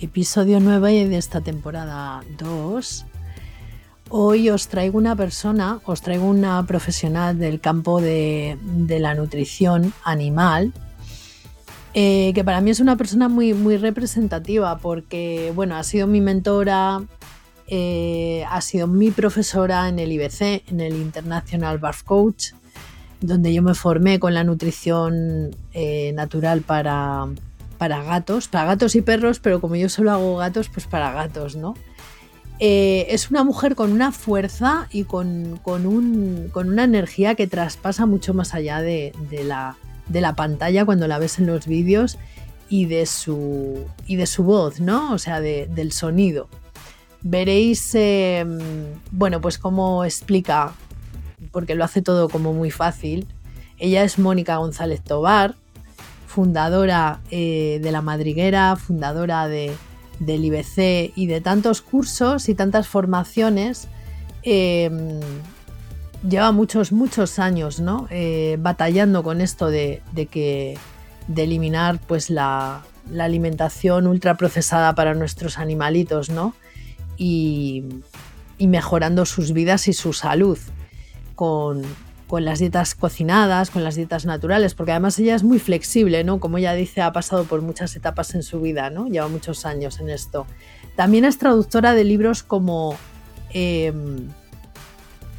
Episodio 9 de esta temporada 2. Hoy os traigo una persona, os traigo una profesional del campo de, la nutrición animal, eh, que para mí es una persona muy, representativa porque, bueno, ha sido mi mentora, eh, ha sido mi profesora en el IBC, en el International Barf Coach, donde yo me formé con la nutrición eh, natural para, para gatos, para gatos y perros, pero como yo solo hago gatos, pues para gatos, ¿no? Eh, es una mujer con una fuerza y con, una energía que traspasa mucho más allá de, la, pantalla cuando la ves en los vídeos y de su, y de su voz, ¿no? O sea, del sonido. Veréis, em, bueno, pues cómo explica, porque lo hace todo como muy fácil. Ella es Mónica González Tobar, fundadora eh, de La Madriguera, fundadora de, del IBC y de tantos cursos y tantas formaciones. Em, lleva muchos, muchos años ¿no? Eh, batallando con esto de, que, de eliminar pues, la, la, alimentación ultraprocesada para nuestros animalitos ¿no? y, y mejorando sus vidas y su salud con, con las dietas cocinadas, con las dietas naturales, porque además ella es muy flexible, ¿no? Como ella dice, ha pasado por muchas etapas en su vida, ¿no? Lleva muchos años en esto. También es traductora de libros como em,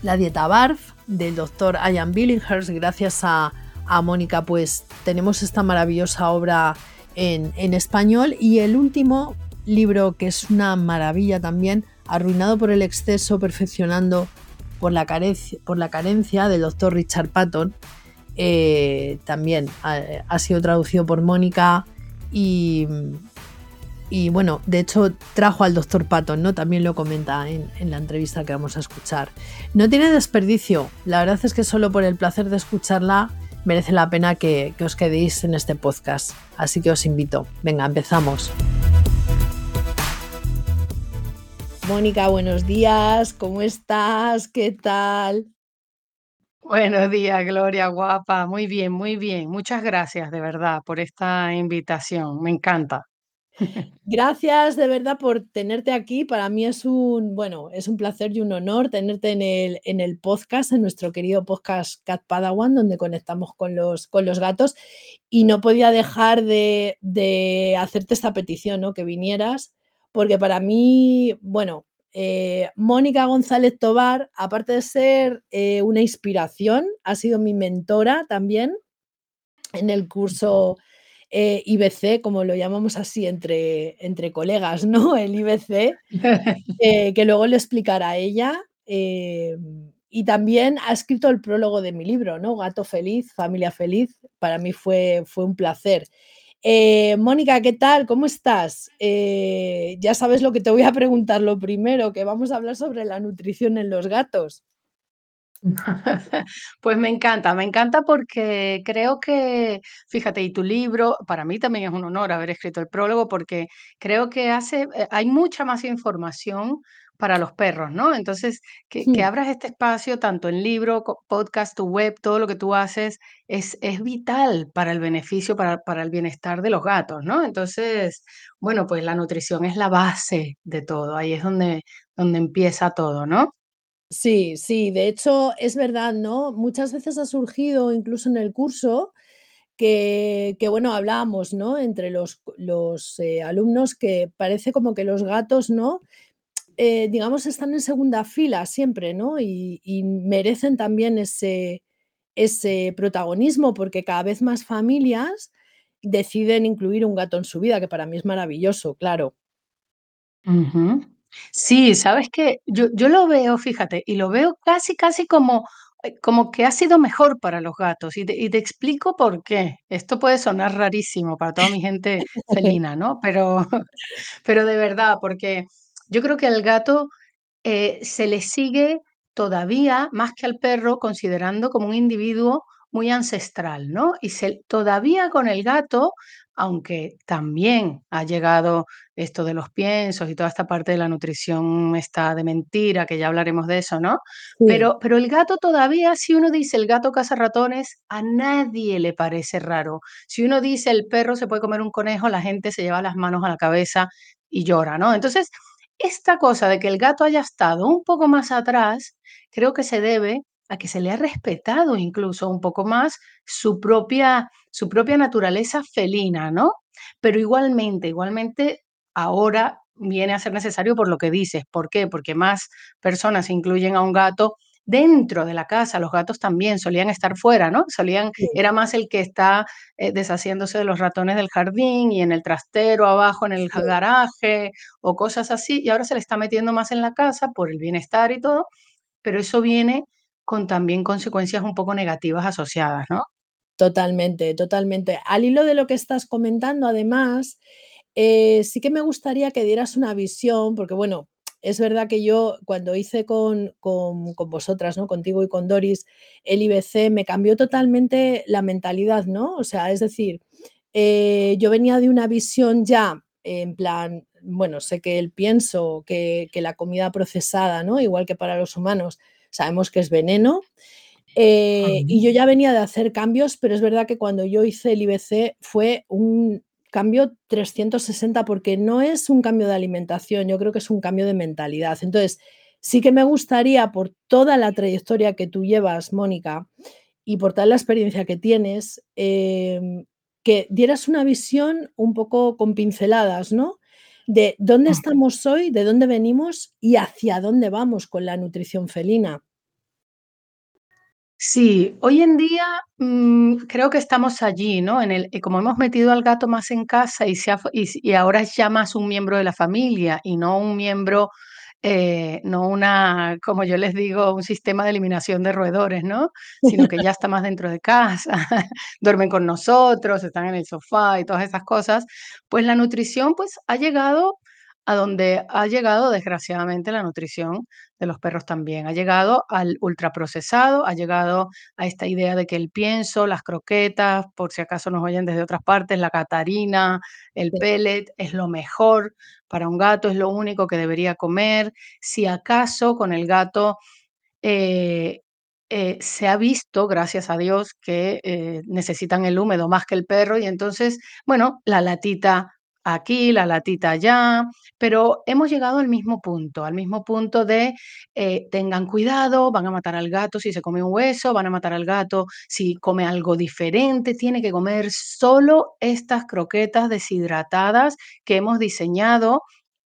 La dieta BARF del doctor Ian Billinghurst. Gracias a, Mónica, pues tenemos esta maravillosa obra en, en español. Y el último libro, que es una maravilla también, Arruinado por el exceso, perfeccionando por la carencia, por la carencia del doctor Richard Patton. Eh, también ha, sido traducido por Mónica y, y, bueno, de hecho trajo al doctor Patton, ¿no? También lo comenta en, la entrevista que vamos a escuchar. No tiene desperdicio, la verdad es que solo por el placer de escucharla merece la pena que, que os quedéis en este podcast. Así que os invito. Venga, empezamos. Mónica, buenos días, ¿cómo estás? ¿Qué tal? Buenos días, Gloria, guapa. Muy bien, muy bien. Muchas gracias de verdad por esta invitación. Me encanta. Gracias de verdad por tenerte aquí. Para mí es un, bueno, es un placer y un honor tenerte en el, en el podcast, en nuestro querido podcast Cat Padawan, donde conectamos con los, con los gatos. Y no podía dejar de, de hacerte esta petición, ¿no? Que vinieras porque para mí, bueno, eh, Mónica González Tobar, aparte de ser eh, una inspiración, ha sido mi mentora también en el curso eh, IBC, como lo llamamos así entre, entre colegas, ¿no? El IBC, que luego le explicará a ella. y también ha escrito el prólogo de mi libro, ¿no? Gato Feliz, Familia Feliz. Para mí fue, fue un placer. Eh, Mónica, ¿qué tal? ¿Cómo estás? Eh, ya sabes lo que te voy a preguntar lo primero, que vamos a hablar sobre la nutrición en los gatos. Pues me encanta, me encanta porque creo que, fíjate, y tu libro, para mí también es un honor haber escrito el prólogo porque creo que hace, eh, hay mucha más información para los perros, ¿no? Entonces, que, que abras este espacio tanto en libro, podcast, tu web, todo lo que tú haces, es, es vital para el beneficio, para, para el bienestar de los gatos, ¿no? Entonces, bueno, pues la nutrición es la base de todo, ahí es donde, donde empieza todo, ¿no? Sí, sí, de hecho es verdad, ¿no? Muchas veces ha surgido incluso en el curso que, que bueno, hablábamos, ¿no? Entre los, los eh, alumnos que parece como que los gatos, ¿no? Eh, digamos, están en segunda fila siempre, ¿no? Y, merecen también ese, ese protagonismo porque cada vez más familias deciden incluir un gato en su vida, que para mí es maravilloso, claro. Sí, sabes que yo, yo lo veo, fíjate, y lo veo casi, casi como, eh, como que ha sido mejor para los gatos, y te y te explico por qué. Esto puede sonar rarísimo para toda mi gente felina, ¿no? Pero pero de verdad, porque yo creo que al gato, eh, se le sigue todavía, más que al perro, considerando como un individuo muy ancestral, ¿no? Y se todavía con el gato, aunque también ha llegado esto de los piensos y toda esta parte de la nutrición esta de mentira, que ya hablaremos de eso, ¿no? Sí. Pero pero el gato todavía, si uno dice: "El gato caza ratones", a nadie le parece raro. Si uno dice: "El perro se puede comer un conejo", la gente se lleva las manos a la cabeza y llora, ¿no? Entonces, esta cosa de que el gato haya estado un poco más atrás, creo que se debe a que se le ha respetado incluso un poco más su propia su propia naturaleza felina, ¿no? Pero igualmente igualmente ahora viene a ser necesario por lo que dices, ¿por qué? Porque más personas incluyen a un gato dentro de la casa. Los gatos también solían estar fuera, ¿no? Solían Sí. era más el que está, eh, deshaciéndose de los ratones del jardín y en el trastero abajo en el Sí. garaje o cosas así, y ahora se le está metiendo más en la casa por el bienestar y todo, pero eso viene con también consecuencias un poco negativas asociadas, ¿no? Totalmente, totalmente. Al hilo de lo que estás comentando, además, eh, sí que me gustaría que dieras una visión, porque bueno, es verdad que yo cuando hice con con con vosotras, ¿no? Contigo y con Doris, el IBC, me cambió totalmente la mentalidad, ¿no? O sea, es decir, eh, yo venía de una visión ya en plan, bueno, sé que el pienso, que que la comida procesada, ¿no? Igual que para los humanos, sabemos que es veneno, eh, y yo ya venía de hacer cambios, pero es verdad que cuando yo hice el IBC fue un cambio 360, porque no es un cambio de alimentación, yo creo que es un cambio de mentalidad. Entonces, sí que me gustaría, por toda la trayectoria que tú llevas, Mónica, y por toda la experiencia que tienes, em, que dieras una visión un poco con pinceladas, ¿no? De dónde estamos hoy, de dónde venimos y hacia dónde vamos con la nutrición felina. Sí, hoy en día, mm, creo que estamos allí, ¿no? En el como hemos metido al gato más en casa y se ha y y ahora es ya más un miembro de la familia y no un miembro, eh, no una, como yo les digo, un sistema de eliminación de roedores, ¿no? Sino que ya está más dentro de casa, duermen con nosotros, están en el sofá y todas esas cosas, pues la nutrición, pues, ha llegado a donde ha llegado, desgraciadamente, la nutrición de los perros también. Ha llegado al ultraprocesado, ha llegado a esta idea de que el pienso, las croquetas, por si acaso nos oyen desde otras partes, la catarina, el pellet, es lo mejor para un gato, es lo único que debería comer. Si acaso con el gato, eh, eh, se ha visto, gracias a Dios, que, eh, necesitan el húmedo más que el perro y entonces, bueno, la latita aquí, la latita allá, pero hemos llegado al mismo punto, al mismo punto de, eh, tengan cuidado, van a matar al gato si se come un hueso, van a matar al gato si come algo diferente, tiene que comer solo estas croquetas deshidratadas que hemos diseñado,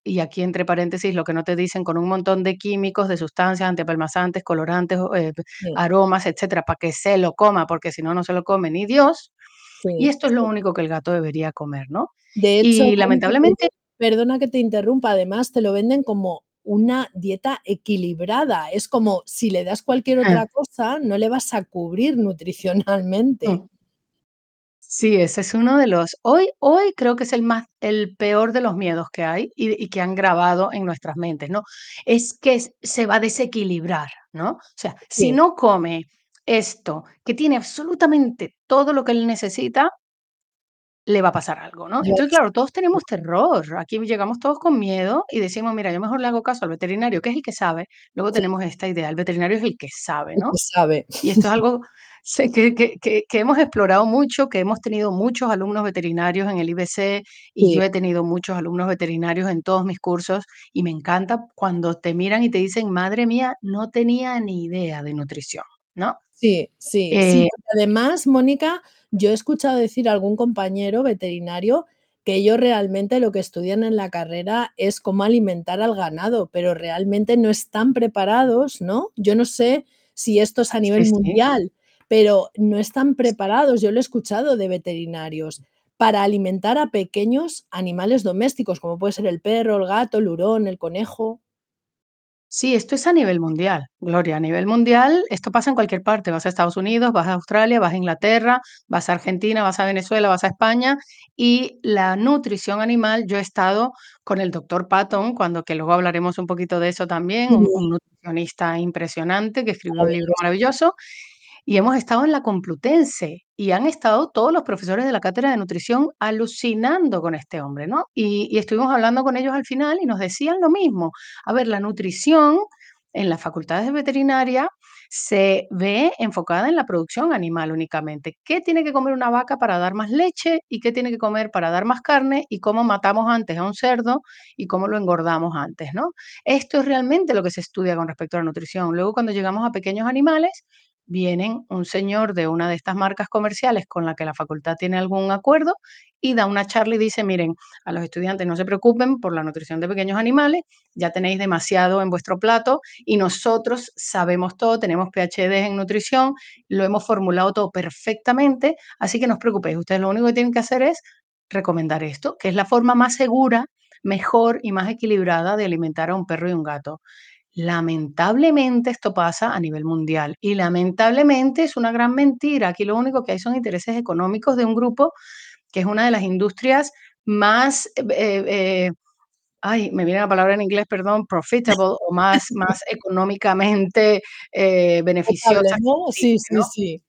y aquí entre paréntesis, lo que no te dicen, con un montón de químicos, de sustancias antiapelmazantes, colorantes, eh, Sí. aromas, etcétera, para que se lo coma, porque si no, no se lo come ni Dios, y esto es lo único que el gato debería comer, ¿no? De hecho, Y lamentablemente perdona que te interrumpa, además te lo venden como una dieta equilibrada. Es como si le das cualquier Ah. otra cosa, no le vas a cubrir nutricionalmente. Mm. Sí, ese es uno de los hoy hoy creo que es el más el peor de los miedos que hay y y que han grabado en nuestras mentes, ¿no? Es que se va a desequilibrar, ¿no? O sea, si no come esto, que tiene absolutamente todo lo que él necesita le va a pasar algo, ¿no? Entonces, claro, todos tenemos terror. Aquí llegamos todos con miedo y decimos: "Mira, yo mejor le hago caso al veterinario, que es el que sabe". Luego tenemos esta idea, el veterinario es el que sabe, El ¿no? que sabe. Y esto es algo que que que que hemos explorado mucho, que hemos tenido muchos alumnos veterinarios en el IBC, y yo Sí. he tenido muchos alumnos veterinarios en todos mis cursos, y me encanta cuando te miran y te dicen: "Madre mía, no tenía ni idea de nutrición", ¿no? Sí, sí, sí, Eh además, Mónica, yo he escuchado decir a algún compañero veterinario que ellos realmente lo que estudian en la carrera es cómo alimentar al ganado, pero realmente no están preparados, ¿no? Yo no sé si esto es a nivel Sí, sí. mundial, pero no están preparados, yo lo he escuchado de veterinarios, para alimentar a pequeños animales domésticos, como puede ser el perro, el gato, el hurón, el conejo. Sí, esto es a nivel mundial, Gloria, a nivel mundial, esto pasa en cualquier parte. Vas a Estados Unidos, vas a Australia, vas a Inglaterra, vas a Argentina, vas a Venezuela, vas a España y la nutrición animal, yo he estado con el doctor Patton, cuando que luego hablaremos un poquito de eso también, un, un nutricionista impresionante que escribió un libro maravilloso, y hemos estado en la Complutense y han estado todos los profesores de la cátedra de nutrición alucinando con este hombre, ¿no? Y, estuvimos hablando con ellos al final y nos decían lo mismo. A ver, la nutrición en las facultades de veterinaria se ve enfocada en la producción animal únicamente. ¿Qué tiene que comer una vaca para dar más leche y qué tiene que comer para dar más carne y cómo matamos antes a un cerdo y cómo lo engordamos antes, ¿no? Esto es realmente lo que se estudia con respecto a la nutrición. Luego, cuando llegamos a pequeños animales, vienen un señor de una de estas marcas comerciales con la que la facultad tiene algún acuerdo y da una charla y dice, miren, a los estudiantes no se preocupen por la nutrición de pequeños animales, ya tenéis demasiado en vuestro plato y nosotros sabemos todo, tenemos PhD en nutrición, lo hemos formulado todo perfectamente, así que no os preocupéis, ustedes lo único que tienen que hacer es recomendar esto, que es la forma más segura, mejor y más equilibrada de alimentar a un perro y un gato. Lamentablemente esto pasa a nivel mundial y lamentablemente es una gran mentira. Aquí lo único que hay son intereses económicos de un grupo que es una de las industrias más, eh, eh, ay, me viene la palabra en inglés, perdón, profitable o más, más económicamente eh, beneficiosa. ¿no? Sí, sí, ¿no? sí.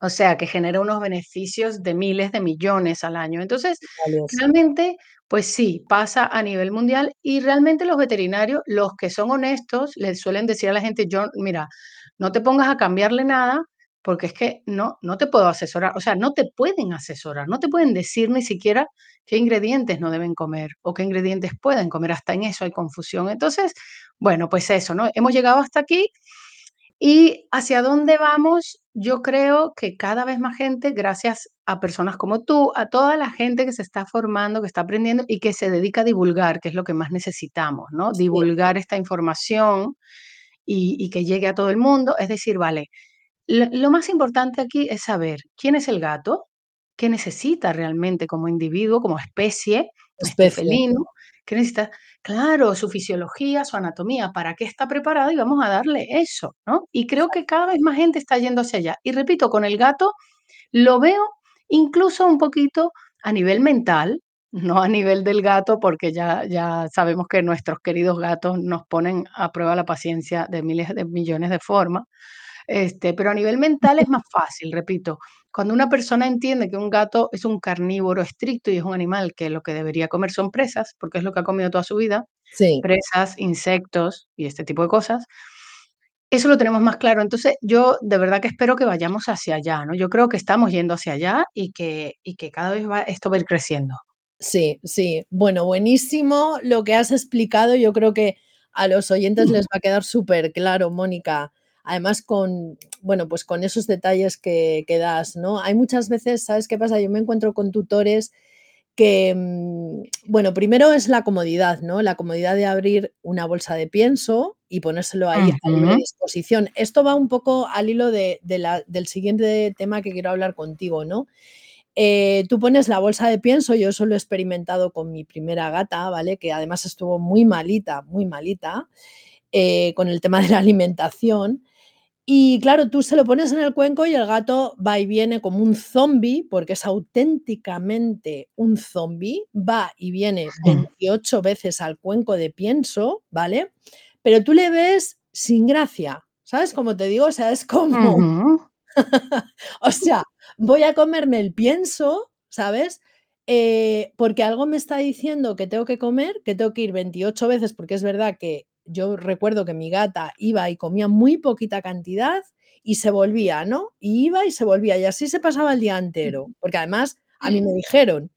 O sea, que genera unos beneficios de miles de millones al año. Entonces, Valioso. realmente, pues sí, pasa a nivel mundial y realmente los veterinarios, los que son honestos, les suelen decir a la gente, yo, mira, no te pongas a cambiarle nada porque es que no, no te puedo asesorar, o sea, no te pueden asesorar, no te pueden decir ni siquiera qué ingredientes no deben comer o qué ingredientes pueden comer, hasta en eso hay confusión. Entonces, bueno, pues eso, ¿no? Hemos llegado hasta aquí y hacia dónde vamos, yo creo que cada vez más gente, gracias a personas como tú, a toda la gente que se está formando, que está aprendiendo y que se dedica a divulgar, que es lo que más necesitamos, ¿no? Sí, Divulgar esta información y, y que llegue a todo el mundo. Es decir, vale, lo, lo más importante aquí es saber quién es el gato, qué necesita realmente como individuo, como especie, este especie. felino, qué necesita, claro, su fisiología, su anatomía, para qué está preparado y vamos a darle eso, ¿no? Y creo que cada vez más gente está yendo hacia allá. Y repito, con el gato lo veo incluso un poquito a nivel mental, no a nivel del gato, porque ya, ya sabemos que nuestros queridos gatos nos ponen a prueba la paciencia de miles de millones de formas. Este, pero a nivel mental es más fácil, repito. Cuando una persona entiende que un gato es un carnívoro estricto y es un animal que lo que debería comer son presas, porque es lo que ha comido toda su vida, Sí, presas, insectos y este tipo de cosas, eso lo tenemos más claro. Entonces, yo de verdad que espero que vayamos hacia allá, ¿no? Yo creo que estamos yendo hacia allá y que, y que cada vez va, esto va a ir creciendo. sí, sí. Bueno, buenísimo lo que has explicado. Yo creo que a los oyentes les va a quedar súper claro, Mónica. Además, con, bueno, pues con esos detalles que, que das, ¿no? Hay muchas veces, ¿sabes qué pasa? Yo me encuentro con tutores que, mm, bueno, primero es la comodidad, ¿no? La comodidad de abrir una bolsa de pienso y ponérselo ahí a libre disposición. Esto va un poco al hilo de, de la- del siguiente tema que quiero hablar contigo, ¿no? Eh, tú pones la bolsa de pienso, yo eso lo he experimentado con mi primera gata, ¿vale? Que además estuvo muy malita, muy malita, eh, con el tema de la alimentación. Y claro, tú se lo pones en el cuenco y el gato va y viene como un zombi, porque es auténticamente un zombi, va y viene 28 veces al cuenco de pienso, ¿vale? Pero tú le ves sin gracia, ¿sabes? Como te digo, o sea, es como, o sea, voy a comerme el pienso, ¿sabes? Eh, porque algo me está diciendo que tengo que comer, que tengo que ir 28 veces, porque es verdad que yo recuerdo que mi gata iba y comía muy poquita cantidad y se volvía, ¿no? Y iba y se volvía, y así se pasaba el día entero, porque además a mí me dijeron,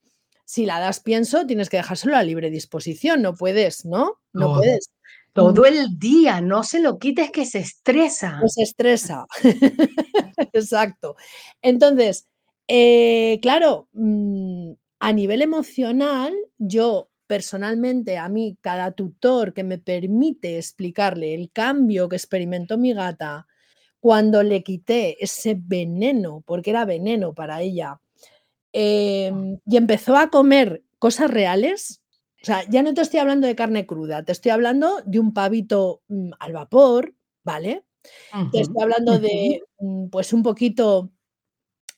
si la das pienso, tienes que dejárselo a libre disposición, no puedes, ¿no? No puedes. Mm, todo el día, no se lo quites que se estresa. Se estresa. Exacto. Entonces, eh, claro, mm, a nivel emocional, yo personalmente, a mí, cada tutor que me permite explicarle el cambio que experimentó mi gata cuando le quité ese veneno, porque era veneno para ella, em, y empezó a comer cosas reales, O sea, ya no te estoy hablando de carne cruda, te estoy hablando de un pavito, mm, al vapor, ¿vale? Te estoy hablando de, mm, pues, un poquito,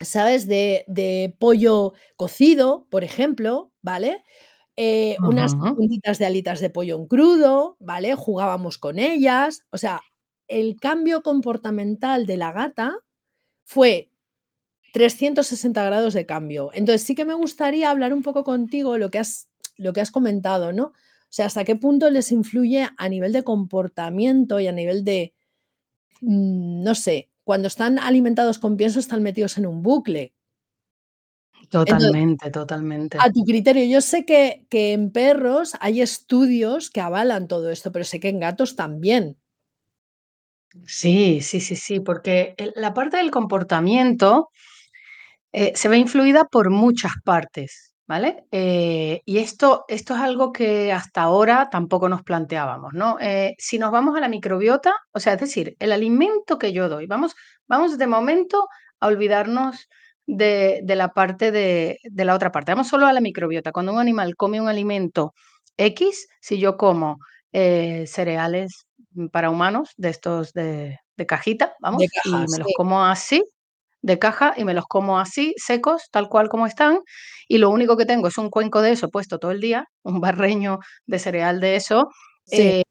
¿sabes? De de pollo cocido, por ejemplo, ¿vale? Eh, unas puntitas de alitas de pollo en crudo, ¿vale? Jugábamos con ellas. O sea, el cambio comportamental de la gata fue 360 grados de cambio. Entonces, sí que me gustaría hablar un poco contigo lo que has lo que has comentado, ¿no? O sea, hasta qué punto les influye a nivel de comportamiento y a nivel de, mm, no sé, cuando están alimentados con pienso, están metidos en un bucle. Entonces, Totalmente, totalmente. a tu criterio, yo sé que que en perros hay estudios que avalan todo esto, pero sé que en gatos también. Sí, sí, sí, sí, porque el la parte del comportamiento Eh, se ve influida por muchas partes, ¿vale? Eh, y esto, esto es algo que hasta ahora tampoco nos planteábamos, ¿no? Eh, si nos vamos a la microbiota, o sea, es decir, el alimento que yo doy, vamos, vamos de momento a olvidarnos de, de la parte de, de la otra parte, vamos solo a la microbiota. Cuando un animal come un alimento X, si yo como eh, cereales para humanos, de estos de, de cajita, De vamos, y me los como así, de caja y me los como así, secos, tal cual como están, y lo único que tengo es un cuenco de eso puesto todo el día, un barreño de cereal de eso, sí,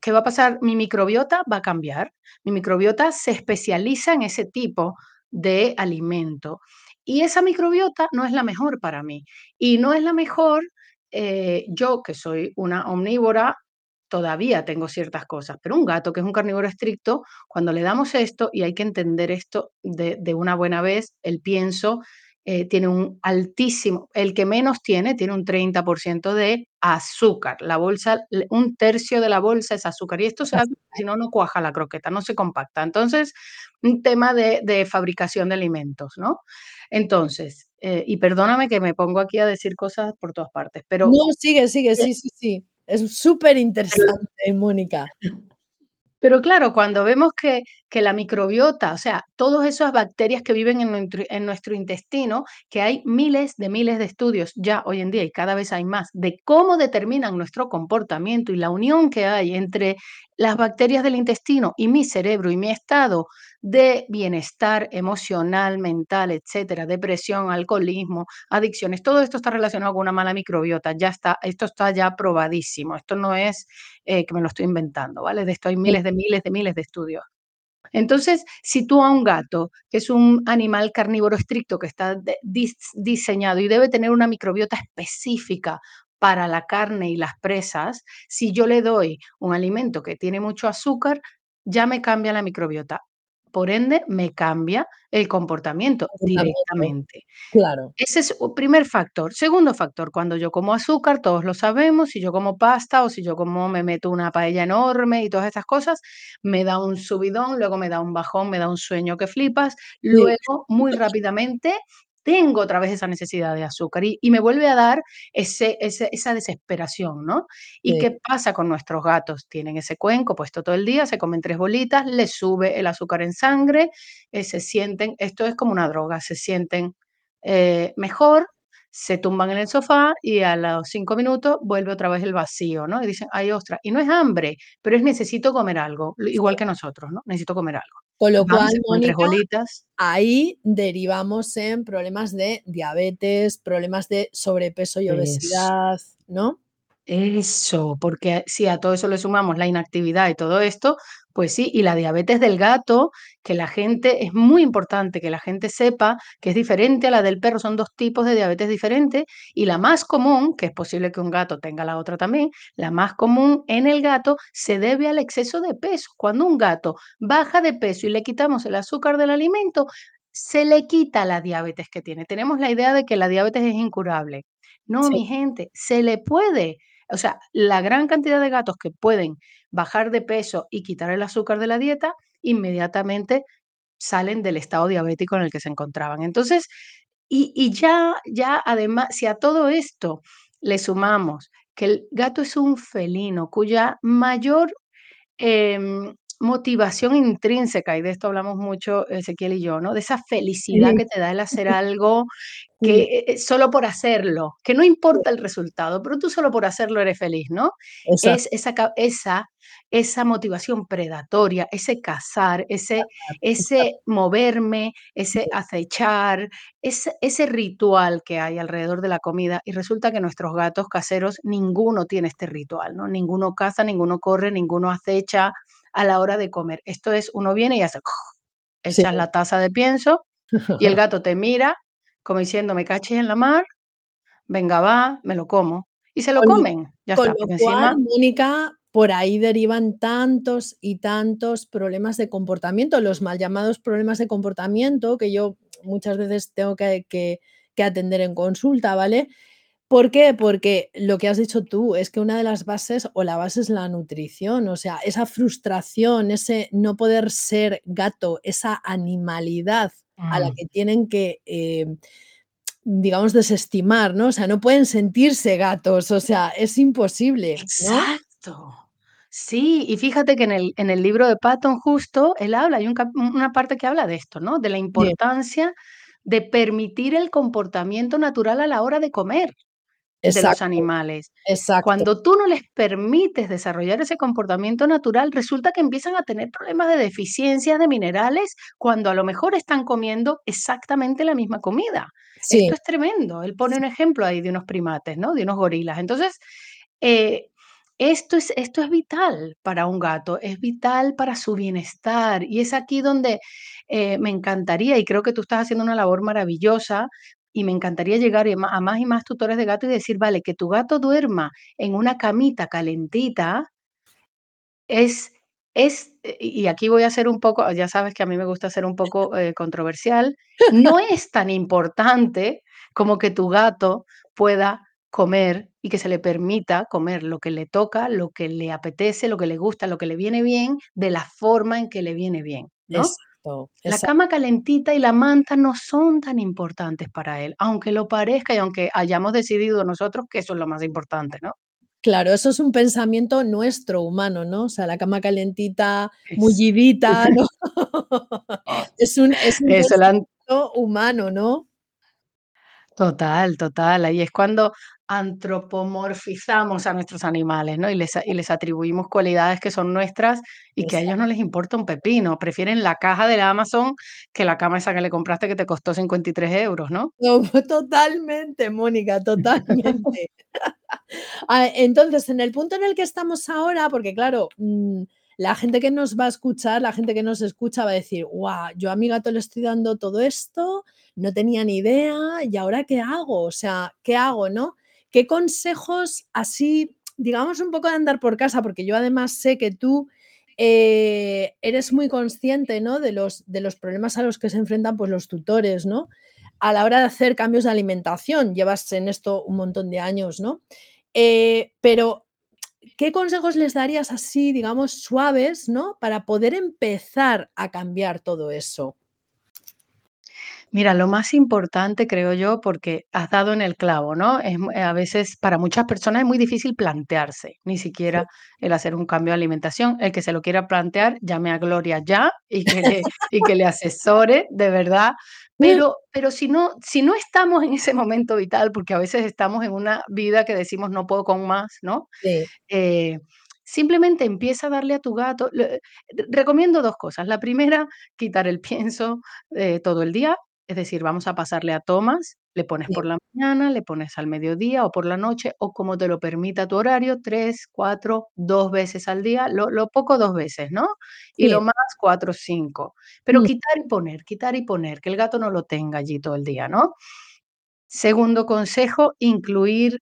¿qué va a pasar? Mi microbiota va a cambiar. Mi microbiota se especializa en ese tipo de alimento. Y esa microbiota no es la mejor para mí. Y no es la mejor, eh, yo que soy una omnívora, todavía tengo ciertas cosas, pero un gato que es un carnívoro estricto, cuando le damos esto, y hay que entender esto de, de una buena vez, el pienso eh, tiene un altísimo, el que menos tiene, tiene un 30% de azúcar. La bolsa, un tercio de la bolsa es azúcar. Y esto se hace, si no, no cuaja la croqueta, no se compacta. Entonces, un tema de, de fabricación de alimentos, ¿no? Entonces, eh, y perdóname que me pongo aquí a decir cosas por todas partes, pero No, sigue, sigue, eh, sí, sí, sí. Es superinteresante, Mónica. Pero claro, cuando vemos que, que la microbiota, o sea, todas esas bacterias que viven en nuestro, en nuestro intestino, que hay miles de miles de estudios ya hoy en día y cada vez hay más, de cómo determinan nuestro comportamiento y la unión que hay entre las bacterias del intestino y mi cerebro y mi estado de bienestar emocional, mental, etcétera, depresión, alcoholismo, adicciones, todo esto está relacionado con una mala microbiota, ya está, esto está ya probadísimo, esto no es eh, que me lo estoy inventando, ¿vale? De esto hay miles de miles de miles de estudios. Entonces, si tú a un gato, que es un animal carnívoro estricto que está diseñado y debe tener una microbiota específica para la carne y las presas, si yo le doy un alimento que tiene mucho azúcar, ya me cambia la microbiota. Por ende, me cambia el comportamiento directamente. claro. Ese es un primer factor. Segundo factor, cuando yo como azúcar, todos lo sabemos, si yo como pasta o si yo como me meto una paella enorme y todas estas cosas, me da un subidón, luego me da un bajón, me da un sueño que flipas, luego muy rápidamente tengo otra vez esa necesidad de azúcar y, y me vuelve a dar ese, ese- esa desesperación, ¿no? ¿Y sí, qué pasa con nuestros gatos? Tienen ese cuenco puesto todo el día, se comen tres bolitas, les sube el azúcar en sangre, eh, se sienten, esto es como una droga, se sienten eh, mejor, se tumban en el sofá y a los 5 minutos vuelve otra vez el vacío, ¿no? Y dicen: "Ay, ostras", y no es hambre, pero es necesito comer algo, igual que nosotros, ¿no? Necesito comer algo. Con lo cual, se comen 3 Mónica, bolitas. ahí derivamos en problemas de diabetes, problemas de sobrepeso y obesidad, ¿no? Eso, porque si a todo eso le sumamos la inactividad y todo esto, pues sí, y la diabetes del gato, que la gente, es muy importante que la gente sepa que es diferente a la del perro, son dos tipos de diabetes diferentes, y la más común, que es posible que un gato tenga la otra también, la más común en el gato se debe al exceso de peso. Cuando un gato baja de peso y le quitamos el azúcar del alimento, se le quita la diabetes que tiene. Tenemos la idea de que la diabetes es incurable. No, Sí, mi gente, se le puede o sea, la gran cantidad de gatos que pueden bajar de peso y quitar el azúcar de la dieta, inmediatamente salen del estado diabético en el que se encontraban. Entonces, y, ya, ya además, si a todo esto le sumamos que el gato es un felino cuya mayor em, motivación intrínseca, y de esto hablamos mucho Ezequiel y yo, ¿no? De esa felicidad que te da el hacer algo que Sí. eh solo por hacerlo, que no importa el resultado, pero tú solo por hacerlo eres feliz, ¿no? Exacto. Es esa esa esa motivación predatoria, ese cazar, ese ese moverme, ese acechar, ese ese ritual que hay alrededor de la comida, y resulta que nuestros gatos caseros, ninguno tiene este ritual, ¿no? Ninguno caza, ninguno corre, ninguno acecha a la hora de comer. Esto es, uno viene y hace, Sí. echas la taza de pienso y el gato te mira como diciendo: "Me cachis en la mar, venga, va, me lo como", y se lo Con comen, ya con está, lo cual, encima Mónica, por ahí derivan tantos y tantos problemas de comportamiento, los mal llamados problemas de comportamiento, que yo muchas veces tengo que que que atender en consulta, ¿vale? ¿Por qué? Porque lo que has dicho tú, es que una de las bases, o la base es la nutrición, o sea, esa frustración, ese no poder ser gato, esa animalidad a la Mm. que tienen que, eh, digamos, desestimar, ¿no? O sea, no pueden sentirse gatos, o sea, es imposible, ¿no? Exacto. Sí, y fíjate que en el en el libro de Patton justo, él habla, hay un una parte que habla de esto, ¿no? De la Bien. importancia de permitir el comportamiento natural a la hora de comer, de los animales. exacto. Cuando tú no les permites desarrollar ese comportamiento natural, resulta que empiezan a tener problemas de deficiencia de minerales, cuando a lo mejor están comiendo exactamente la misma comida. Sí. Esto es tremendo. Él pone un ejemplo ahí de unos primates, ¿no? De unos gorilas. Entonces, eh, esto es esto es vital para un gato, es vital para su bienestar, y es aquí donde, eh, me encantaría, y creo que tú estás haciendo una labor maravillosa, y me encantaría llegar a más y más tutores de gato y decir: "Vale, que tu gato duerma en una camita calentita" "es es", y y aquí voy a ser un poco, ya sabes que a mí me gusta ser un poco, eh, controversial, no es tan importante como que tu gato pueda comer y que se le permita comer lo que le toca, lo que le apetece, lo que le gusta, lo que le viene bien, de la forma en que le viene bien, ¿no? Exacto, La cama calentita y la manta no son tan importantes para él, aunque lo parezca y aunque hayamos decidido nosotros que eso es lo más importante, ¿no? Claro, eso es un pensamiento nuestro, humano, ¿no? O sea, la cama calentita, mullidita, ¿no? Es un es un pensamiento humano, ¿no? Total, total. Ahí es cuando antropomorfizamos a nuestros animales, ¿no? Y les y les atribuimos cualidades que son nuestras y que a ellos no les importa un pepino. Prefieren la caja de la Amazon que la cama esa que le compraste que te costó 53 euros, ¿no? No, totalmente, Mónica, totalmente. Ah, entonces, en el punto en el que estamos ahora, porque claro, mm, la gente que nos va a escuchar, la gente que nos escucha va a decir: "Guau, yo a mi gato le estoy dando todo esto, no tenía ni idea, ¿y ahora qué hago?". O sea, ¿qué hago, no? ¿Qué consejos así, digamos, un poco de andar por casa? Porque yo además sé que tú, eh, eres muy consciente, ¿no? De los de los problemas a los que se enfrentan, pues, los tutores, ¿no? A la hora de hacer cambios de alimentación, llevas en esto un montón de años, ¿no? Eh, pero, ¿qué consejos les darías así, digamos, suaves, ¿no? Para poder empezar a cambiar todo eso. Mira, lo más importante, creo yo, porque has dado en el clavo, ¿no? Es mu a veces, para muchas personas es muy difícil plantearse, ni siquiera el hacer un cambio de alimentación. El que se lo quiera plantear, llame a Gloria ya y que le y que le asesore, de verdad. Pero pero si no si no estamos en ese momento vital, porque a veces estamos en una vida que decimos: "No puedo con más", ¿no? Sí. Eh, simplemente empieza a darle a tu gato le recomiendo 2 cosas. La primera, quitar el pienso, eh, todo el día, es decir, vamos a pasarle a tomas, le pones Sí. por la mañana, le pones al mediodía o por la noche, o como te lo permita tu horario, 3, 4, 2 veces al día, lo lo poco 2 veces, ¿no? Y Sí. lo más 4 o 5. Pero Mm. quitar y poner, quitar y poner, que el gato no lo tenga allí todo el día, ¿no? Segundo consejo, incluir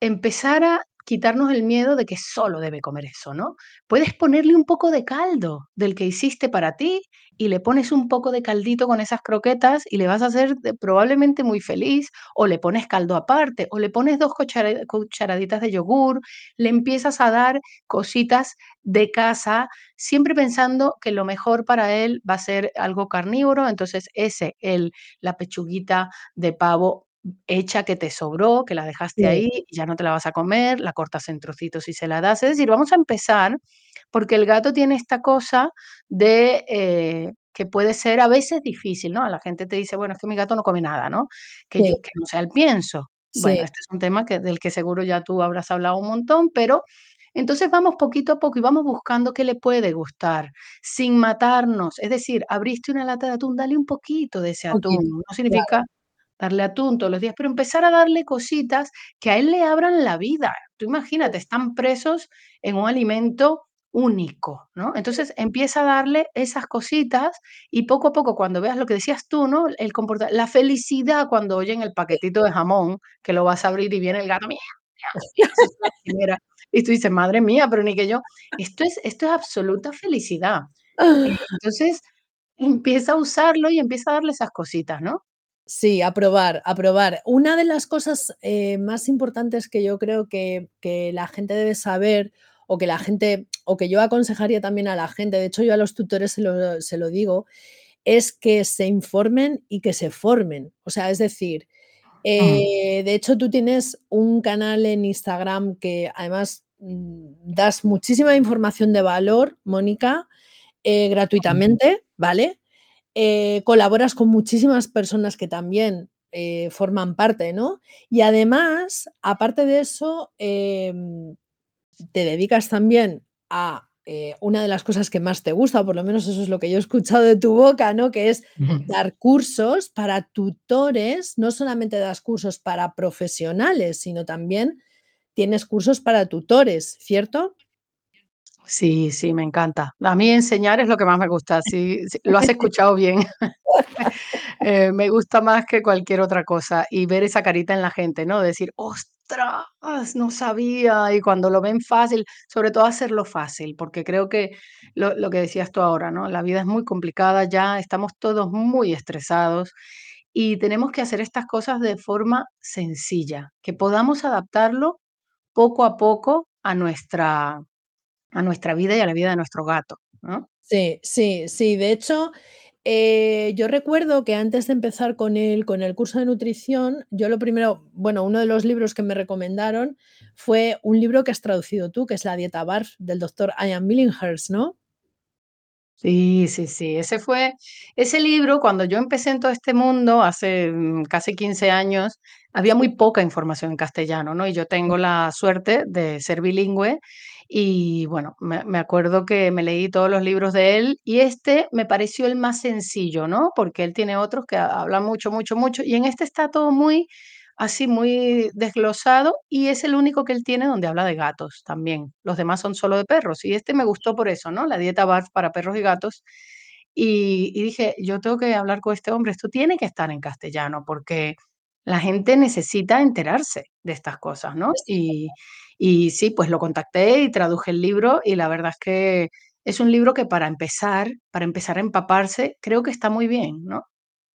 empezar a quitarnos el miedo de que solo debe comer eso, ¿no? Puedes ponerle un poco de caldo del que hiciste para ti y le pones un poco de caldito con esas croquetas y le vas a hacer probablemente muy feliz, o le pones caldo aparte, o le pones 2 cuchara cucharaditas de yogur, le empiezas a dar cositas de casa, siempre pensando que lo mejor para él va a ser algo carnívoro. Entonces, ese, el la pechuguita de pavo hecha que te sobró, que la dejaste Sí. ahí ya no te la vas a comer, la cortas en trocitos y se la das. Es decir, vamos a empezar porque el gato tiene esta cosa de eh, que puede ser a veces difícil, ¿no? La gente te dice, bueno, es que mi gato no come nada, ¿no? Que yo que no sea el pienso. Bueno, Sí. este es un tema que del que seguro ya tú habrás hablado un montón, pero entonces vamos poquito a poco y vamos buscando qué le puede gustar, sin matarnos. Es decir, abriste una lata de atún, dale un poquito de ese atún. No claro. Darle atún todos los días, pero empezar a darle cositas que a él le abran la vida. Tú imagínate, están presos en un alimento único, ¿no? Entonces empieza a darle esas cositas y poco a poco, cuando veas lo que decías tú, ¿no? El la felicidad cuando oyen el paquetito de jamón, que lo vas a abrir y viene el gato, la esquinera. Y tú dices: "Madre mía, pero ni que yo". Esto es esto es absoluta felicidad. Eh, entonces, empieza a usarlo y empieza a darle esas cositas, ¿no? Sí, a probar, a probar. Una de las cosas, eh, más importantes que yo creo que que la gente debe saber, o que la gente o que yo aconsejaría también a la gente, de hecho, yo a los tutores se lo se lo digo, es que se informen y que se formen. O sea, es decir, Mm. eh, de hecho, tú tienes un canal en Instagram que además, mm, das muchísima información de valor, Mónica, eh, gratuitamente, ¿vale? Eh, colaboras con muchísimas personas que también, eh, forman parte, ¿no? Y además, aparte de eso, em, te dedicas también a, eh, una de las cosas que más te gusta, o por lo menos eso es lo que yo he escuchado de tu boca, ¿no? Que es dar cursos para tutores, no solamente das cursos para profesionales, sino también tienes cursos para tutores, ¿cierto? Sí, sí, me encanta. A mí enseñar es lo que más me gusta, sí, sí, lo has escuchado bien. Eh, me gusta más que cualquier otra cosa y ver esa carita en la gente, ¿no? Decir: "¡Ostras! No sabía". Y cuando lo ven fácil, sobre todo hacerlo fácil, porque creo que lo lo que decías tú ahora, ¿no? La vida es muy complicada ya, estamos todos muy estresados y tenemos que hacer estas cosas de forma sencilla, que podamos adaptarlo poco a poco a nuestra a nuestra vida y a la vida de nuestro gato, ¿no? Sí, sí, sí. De hecho, eh, yo recuerdo que antes de empezar con el con el curso de nutrición, yo lo primero bueno, uno de los libros que me recomendaron fue un libro que has traducido tú, que es La dieta BARF del doctor Ian Billinghurst, ¿no? Sí, sí, sí, ese fue ese libro, cuando yo empecé en todo este mundo hace, mm, casi 15 años, había muy poca información en castellano, ¿no? Y yo tengo la suerte de ser bilingüe y, bueno, me me acuerdo que me leí todos los libros de él y este me pareció el más sencillo, ¿no? Porque él tiene otros que ha hablan mucho, mucho, mucho, y en este está todo muy así, muy desglosado, y es el único que él tiene donde habla de gatos también. Los demás son solo de perros, y este me gustó por eso, ¿no? La dieta BARF para perros y gatos. Y y dije: "Yo tengo que hablar con este hombre, esto tiene que estar en castellano, porque la gente necesita enterarse de estas cosas", ¿no? Y y sí, pues lo contacté y traduje el libro, y la verdad es que es un libro que para empezar para empezar a empaparse, creo que está muy bien, ¿no?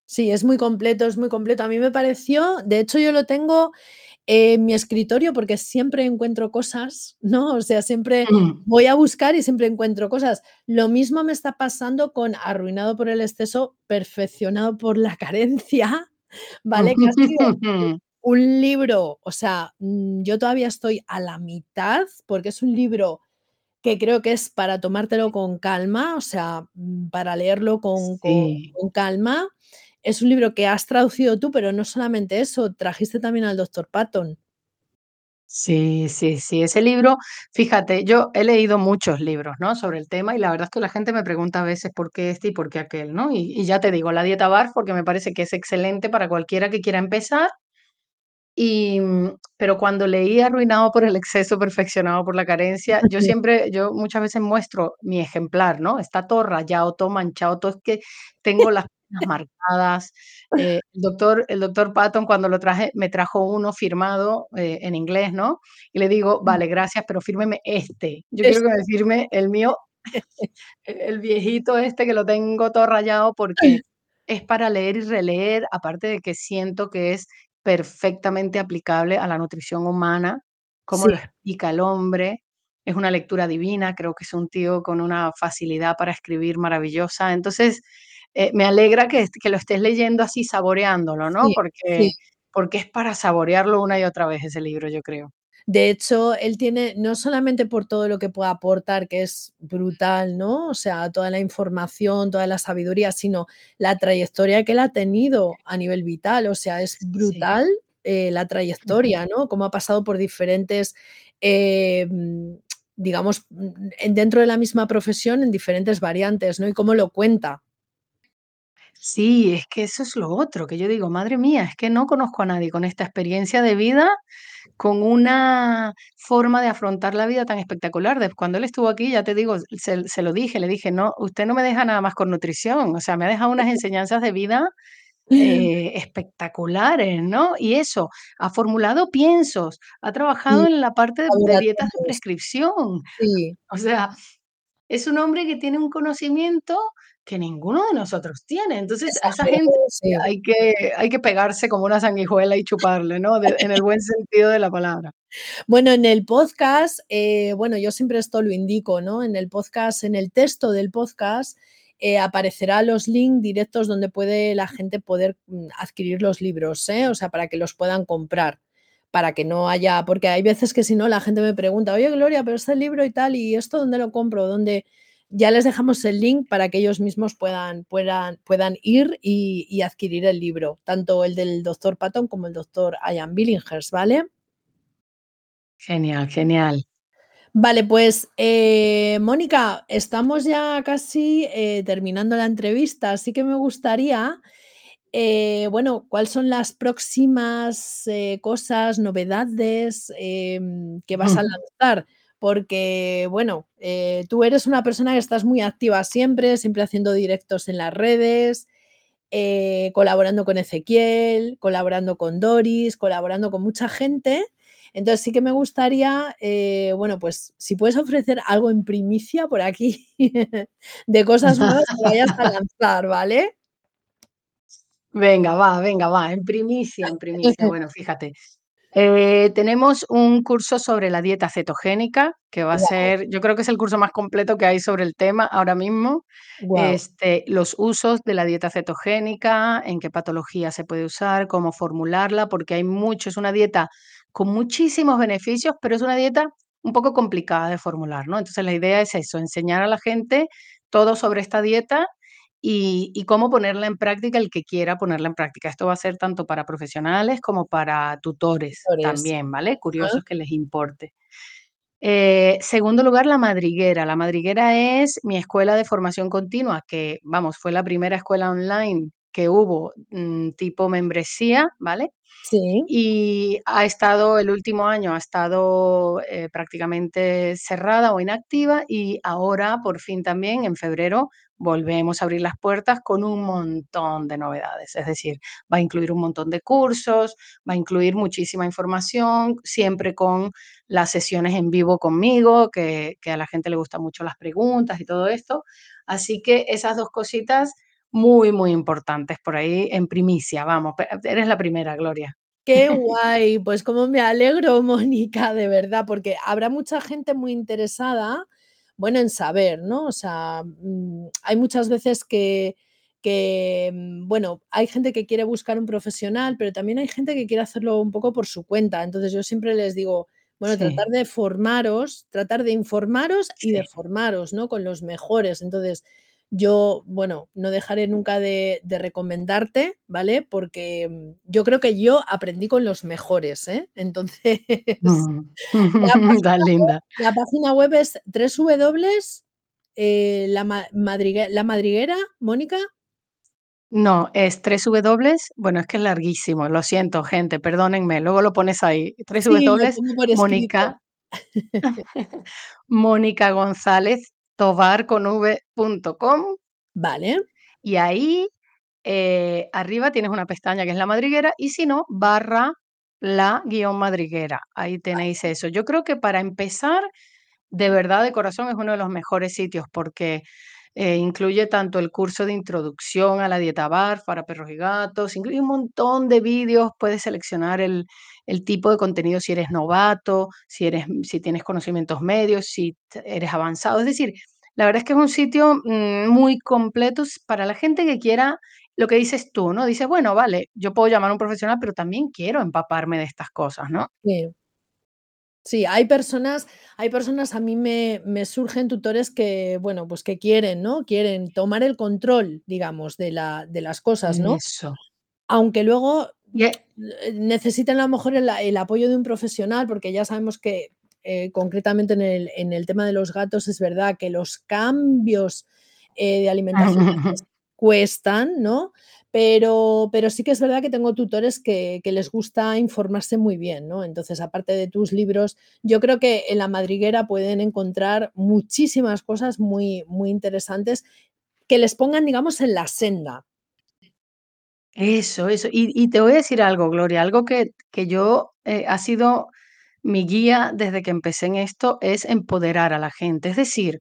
Sí, es muy completo, es muy completo. A mí me pareció de hecho, yo lo tengo en mi escritorio porque siempre encuentro cosas, ¿no? O sea, siempre Mm. voy a buscar y siempre encuentro cosas. Lo mismo me está pasando con Arruinado por el exceso, perfeccionado por la carencia, ¿vale? Que ha sido un libro, o sea, mm, yo todavía estoy a la mitad, porque es un libro que creo que es para tomártelo con calma, o sea, mm, para leerlo con con con calma. Es un libro que has traducido tú, pero no solamente eso, trajiste también al doctor Patton. Sí, sí, sí, ese libro, fíjate, yo he leído muchos libros, ¿no? Sobre el tema y la verdad es que la gente me pregunta a veces por qué este y por qué aquel, ¿no? Y y ya te digo, la dieta BARF, porque me parece que es excelente para cualquiera que quiera empezar. Y, mm, pero cuando leí Arruinado por el exceso, perfeccionado por la carencia, yo siempre yo muchas veces muestro mi ejemplar, ¿no? Está todo rayado, todo manchado, todo es que tengo las páginas marcadas. Eh, el doctor el doctor Patton, cuando lo traje, me trajo uno firmado, eh, en inglés, ¿no? Y le digo: "Vale, gracias, pero fírmeme este. Yo quiero que Este. me firme el mío, el viejito este que lo tengo todo rayado", porque es para leer y releer, aparte de que siento que es perfectamente aplicable a la nutrición humana, cómo Sí. lo explica el hombre. Es una lectura divina, creo que es un tío con una facilidad para escribir maravillosa. Entonces, eh, me alegra que que lo estés leyendo así, saboreándolo, ¿no? Sí, Porque sí. porque es para saborearlo una y otra vez ese libro, yo creo. De hecho, él tiene, no solamente por todo lo que puede aportar, que es brutal, ¿no? O sea, toda la información, toda la sabiduría, sino la trayectoria que él ha tenido a nivel vital. O sea, es brutal eh, la trayectoria, ¿no? Cómo ha pasado por diferentes, eh, mm, digamos, mm, dentro de la misma profesión en diferentes variantes, ¿no? Y cómo lo cuenta. Sí, es que eso es lo otro, que yo digo, madre mía, es que no conozco a nadie con esta experiencia de vida, con una forma de afrontar la vida tan espectacular. De cuando él estuvo aquí, ya te digo, se, se lo dije, le dije, no, usted no me deja nada más con nutrición, o sea, me ha dejado unas enseñanzas de vida eh, espectaculares, ¿no? Y eso, ha formulado piensos, ha trabajado Sí, en la parte de, de dietas de prescripción. Sí, O sea, es un hombre que tiene un conocimiento que ninguno de nosotros tiene. Entonces, a esa gente sí. hay que, hay que pegarse como una sanguijuela y chuparle, ¿no? De- en el buen sentido de la palabra. Bueno, en el podcast, eh, bueno, yo siempre esto lo indico, ¿no? En el podcast, en el texto del podcast, eh, aparecerá los links directos donde puede la gente poder mm, adquirir los libros, ¿eh? O sea, para que los puedan comprar, para que no haya, porque hay veces que si no, la gente me pregunta, oye, Gloria, pero este libro y tal, ¿y esto dónde lo compro? ¿Dónde? Ya les dejamos el link para que ellos mismos puedan, puedan, puedan ir y, y adquirir el libro, tanto el del doctor Patton como el doctor Ian Billingers, ¿vale? Genial, genial. Vale, pues eh, Mónica, estamos ya casi eh, terminando la entrevista, así que me gustaría, eh, bueno, ¿cuáles son las próximas cosas, novedades que vas a lanzar? Porque, bueno, eh, tú eres una persona que estás muy activa siempre, siempre haciendo directos en las redes, eh, colaborando con Ezequiel, colaborando con Doris, colaborando con mucha gente. Entonces sí que me gustaría, eh, bueno, pues si puedes ofrecer algo en primicia por aquí de cosas nuevas que vayas a lanzar, ¿vale? Venga, va, venga, va, en primicia, en primicia. Bueno, fíjate, eh, tenemos un curso sobre la dieta cetogénica, que va a ser, yo creo que es el curso más completo que hay sobre el tema ahora mismo. Este, los usos de la dieta cetogénica, en qué patología se puede usar, cómo formularla, porque hay mucho, es una dieta con muchísimos beneficios, pero es una dieta un poco complicada de formular, ¿no? Entonces la idea es eso, enseñar a la gente todo sobre esta dieta y, y cómo ponerla en práctica el que quiera ponerla en práctica. Esto va a ser tanto para profesionales como para tutores también, ¿vale? Curiosos que les importe. Eh, segundo lugar, La Madriguera. La Madriguera es mi escuela de formación continua, que, vamos, fue la primera escuela online que hubo, mm, tipo membresía, ¿vale? Sí, Y ha estado, el último año ha estado eh, prácticamente cerrada o inactiva y ahora, por fin también, en febrero, volvemos a abrir las puertas con un montón de novedades. Es decir, va a incluir un montón de cursos, va a incluir muchísima información, siempre con las sesiones en vivo conmigo, que, que a la gente le gustan mucho las preguntas y todo esto. Así que esas dos cositas muy, muy importantes por ahí en primicia, vamos, eres la primera, Gloria. qué guay. Pues cómo me alegro, Mónica, de verdad, porque habrá mucha gente muy interesada, bueno, en saber, ¿no? O sea, mm, hay muchas veces que que, mm, bueno, hay gente que quiere buscar un profesional, pero también hay gente que quiere hacerlo un poco por su cuenta. Entonces, yo siempre les digo, bueno, tratar de formaros, tratar de informaros y de formaros, ¿no? Con los mejores. Entonces, yo, bueno, no dejaré nunca de de recomendarte, ¿vale? Porque, mm, yo creo que yo aprendí con los mejores, ¿eh? Entonces, Mm. la página web linda. la página web es www, eh, la ma madrigue la madriguera, Mónica. No, es 3 W, bueno, es que es larguísimo, lo siento, gente, perdónenme, luego lo pones ahí. 3 Sí, lo W, tengo por escrito. Mónica Mónica González Tovar con v punto com, Vale, y ahí, eh, arriba tienes una pestaña que es La Madriguera, y si no, barra la guion madriguera. Ahí tenéis eso. Yo creo que para empezar, de verdad, de corazón, es uno de los mejores sitios porque eh, incluye tanto el curso de introducción a la dieta BARF para perros y gatos, incluye un montón de vídeos, puedes seleccionar el, el tipo de contenido si eres novato, si, eres, si tienes conocimientos medios, si eres avanzado. Es decir, la verdad es que es un sitio mm, muy completo para la gente que quiera lo que dices tú, ¿no? Dices, bueno, vale, yo puedo llamar a un profesional, pero también quiero empaparme de estas cosas, ¿no? Sí. Sí, hay personas hay personas, a mí me me surgen tutores que, bueno, pues que quieren, ¿no? Quieren tomar el control, digamos, de la de las cosas, ¿no? Eso. Aunque luego, Y eh, necesitan a lo mejor el el apoyo de un profesional, porque ya sabemos que, eh, concretamente en el en el tema de los gatos es verdad que los cambios, eh, de alimentación cuestan, ¿no? Pero pero sí que es verdad que tengo tutores que que les gusta informarse muy bien, ¿no? Entonces, aparte de tus libros, yo creo que en La Madriguera pueden encontrar muchísimas cosas muy muy interesantes que les pongan, digamos, en la senda. Eso, eso. Y y te voy a decir algo, Gloria, algo que que yo, eh, ha sido mi guía desde que empecé en esto, es empoderar a la gente. Es decir,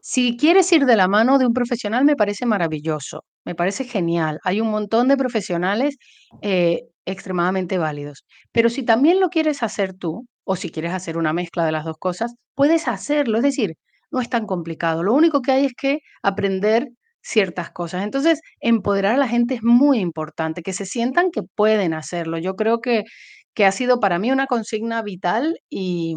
si quieres ir de la mano de un profesional, me parece maravilloso, me parece genial. Hay un montón de profesionales, eh, extremadamente válidos. Pero si también lo quieres hacer tú, o si quieres hacer una mezcla de las 2 cosas, puedes hacerlo. Es decir, no es tan complicado. Lo único que hay es que aprender ciertas cosas. Entonces, empoderar a la gente es muy importante, que se sientan que pueden hacerlo. Yo creo que que ha sido para mí una consigna vital y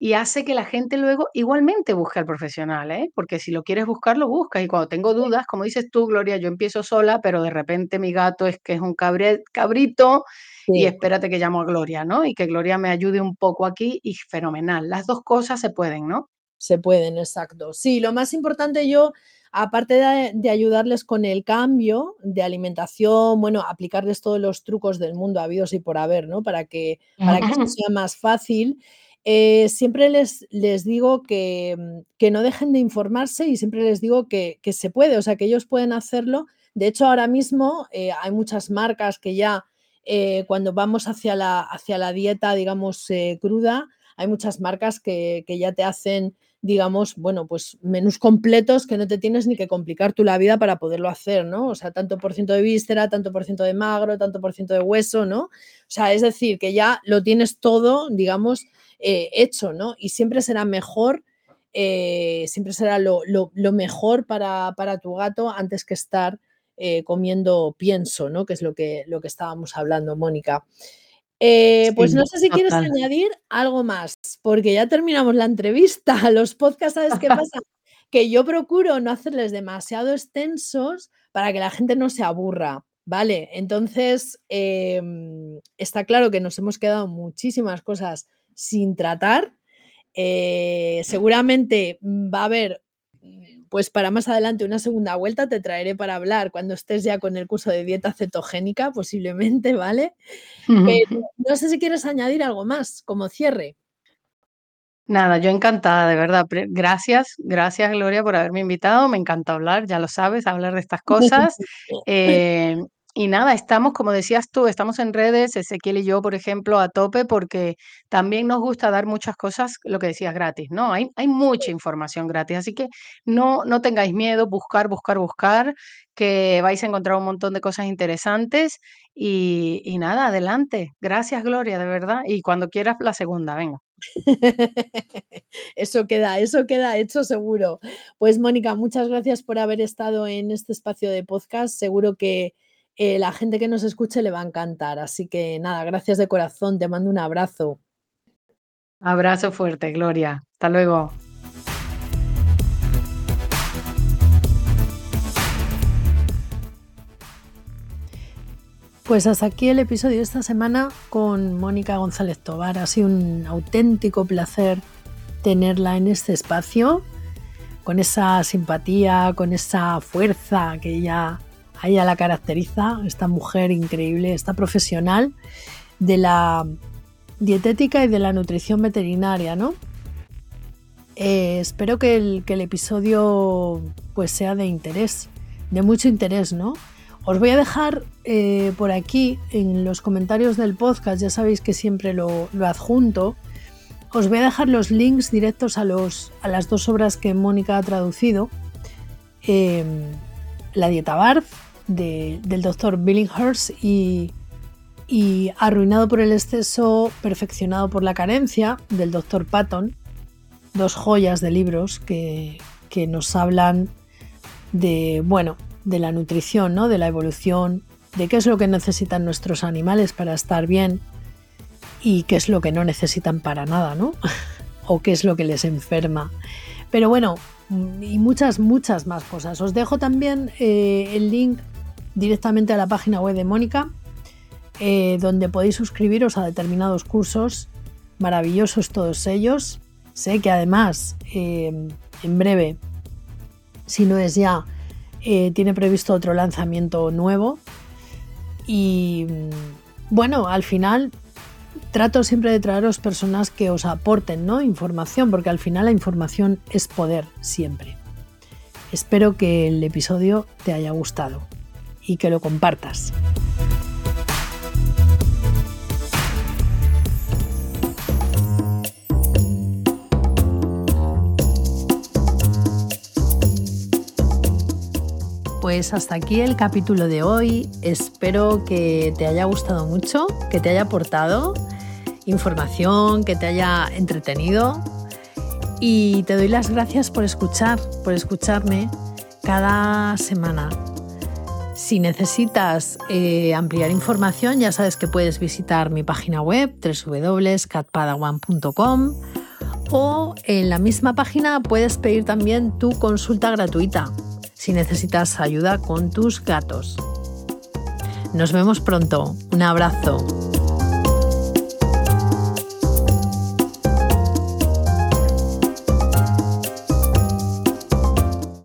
y hace que la gente luego igualmente busque al profesional, ¿eh? Porque si lo quieres buscar, lo buscas. Y cuando tengo dudas, como dices tú, Gloria, yo empiezo sola, pero de repente mi gato es que es un cabre cabrito y espérate que llamo a Gloria, ¿no? Y que Gloria me ayude un poco aquí y fenomenal. Las 2 cosas se pueden, ¿no? Se pueden, exacto. Sí, lo más importante yo, aparte de de ayudarles con el cambio de alimentación, bueno, aplicarles todos los trucos del mundo habidos y por haber, ¿no? Para que para que esto sea más fácil, eh, siempre les les digo que, mm, que no dejen de informarse y siempre les digo que que se puede, o sea, que ellos pueden hacerlo. De hecho, ahora mismo, eh, hay muchas marcas que ya, eh, cuando vamos hacia la hacia la dieta, digamos, cruda, hay muchas marcas que que ya te hacen, digamos, bueno, pues menús completos que no te tienes ni que complicar tú la vida para poderlo hacer, ¿no? O sea, tanto por ciento de víscera, tanto por ciento de magro, tanto por ciento de hueso, ¿no? O sea, es decir, que ya lo tienes todo, digamos, eh, hecho, ¿no? Y siempre será mejor, eh, siempre será lo lo mejor para para tu gato antes que estar, eh, comiendo pienso, ¿no? Que es lo que lo que estábamos hablando, Mónica. Eh, pues Sí, no sé si quieres añadir algo más, porque ya terminamos la entrevista. Los podcasts, ¿sabes qué pasa? Que yo procuro no hacerles demasiado extensos para que la gente no se aburra, ¿vale? Entonces, em, está claro que nos hemos quedado muchísimas cosas sin tratar. Eh, seguramente, va a haber, pues, para más adelante una segunda vuelta, te traeré para hablar cuando estés ya con el curso de dieta cetogénica, posiblemente, ¿vale? Pero no sé si quieres añadir algo más como cierre. Nada, yo encantada, de verdad. Gracias, gracias, Gloria, por haberme invitado. Me encanta hablar, ya lo sabes, hablar de estas cosas. Eh, y nada, estamos, como decías tú, estamos en redes, Ezequiel y yo, por ejemplo, a tope, porque también nos gusta dar muchas cosas, lo que decías, gratis, ¿no? Hay hay mucha información gratis, así que no no tengáis miedo, buscar, buscar, buscar, que vais a encontrar un montón de cosas interesantes y y nada, adelante. Gracias, Gloria, de verdad, y cuando quieras la segunda, venga. Eso queda, eso queda hecho seguro. Pues Mónica, muchas gracias por haber estado en este espacio de podcast. Seguro que, eh, la gente que nos escuche le va a encantar. Así que nada, gracias de corazón, te mando un abrazo. Abrazo fuerte, Gloria. Hasta luego. Pues hasta aquí el episodio de esta semana con Mónica González Tobar. Ha sido un auténtico placer tenerla en este espacio, con esa simpatía, con esa fuerza que ella a ella la caracteriza, esta mujer increíble, esta profesional de la dietética y de la nutrición veterinaria, ¿no? Eh, espero que el, que el episodio pues sea de interés, de mucho interés, ¿no? Os voy a dejar eh, por aquí en los comentarios del podcast, ya sabéis que siempre lo, lo adjunto. Os voy a dejar los links directos a, los, a las dos obras que Mónica ha traducido. Eh, la dieta Barth de, del doctor Billinghurst y, y Arruinado por el exceso, perfeccionado por la carencia del doctor Patton. Dos joyas de libros que, que nos hablan de, bueno, de la nutrición, ¿no? de la evolución, de qué es lo que necesitan nuestros animales para estar bien y qué es lo que no necesitan para nada, ¿no? o qué es lo que les enferma. Pero bueno, y muchas, muchas más cosas. Os dejo también eh, el link directamente a la página web de Mónica, eh, donde podéis suscribiros a determinados cursos, maravillosos todos ellos. Sé que además, eh, en breve, si no es ya, tiene previsto otro lanzamiento nuevo. Y bueno, al final trato siempre de traeros personas que os aporten ¿no? información, porque al final la información es poder siempre. Espero que el episodio te haya gustado y que lo compartas. Pues hasta aquí el capítulo de hoy. Espero que te haya gustado mucho, que te haya aportado información, que te haya entretenido. Y te doy las gracias por escuchar, por escucharme cada semana. Si necesitas eh, ampliar información, ya sabes que puedes visitar mi página web www.catpadawan.com o en la misma página puedes pedir también tu consulta gratuita si necesitas ayuda con tus gatos. Nos vemos pronto. Un abrazo.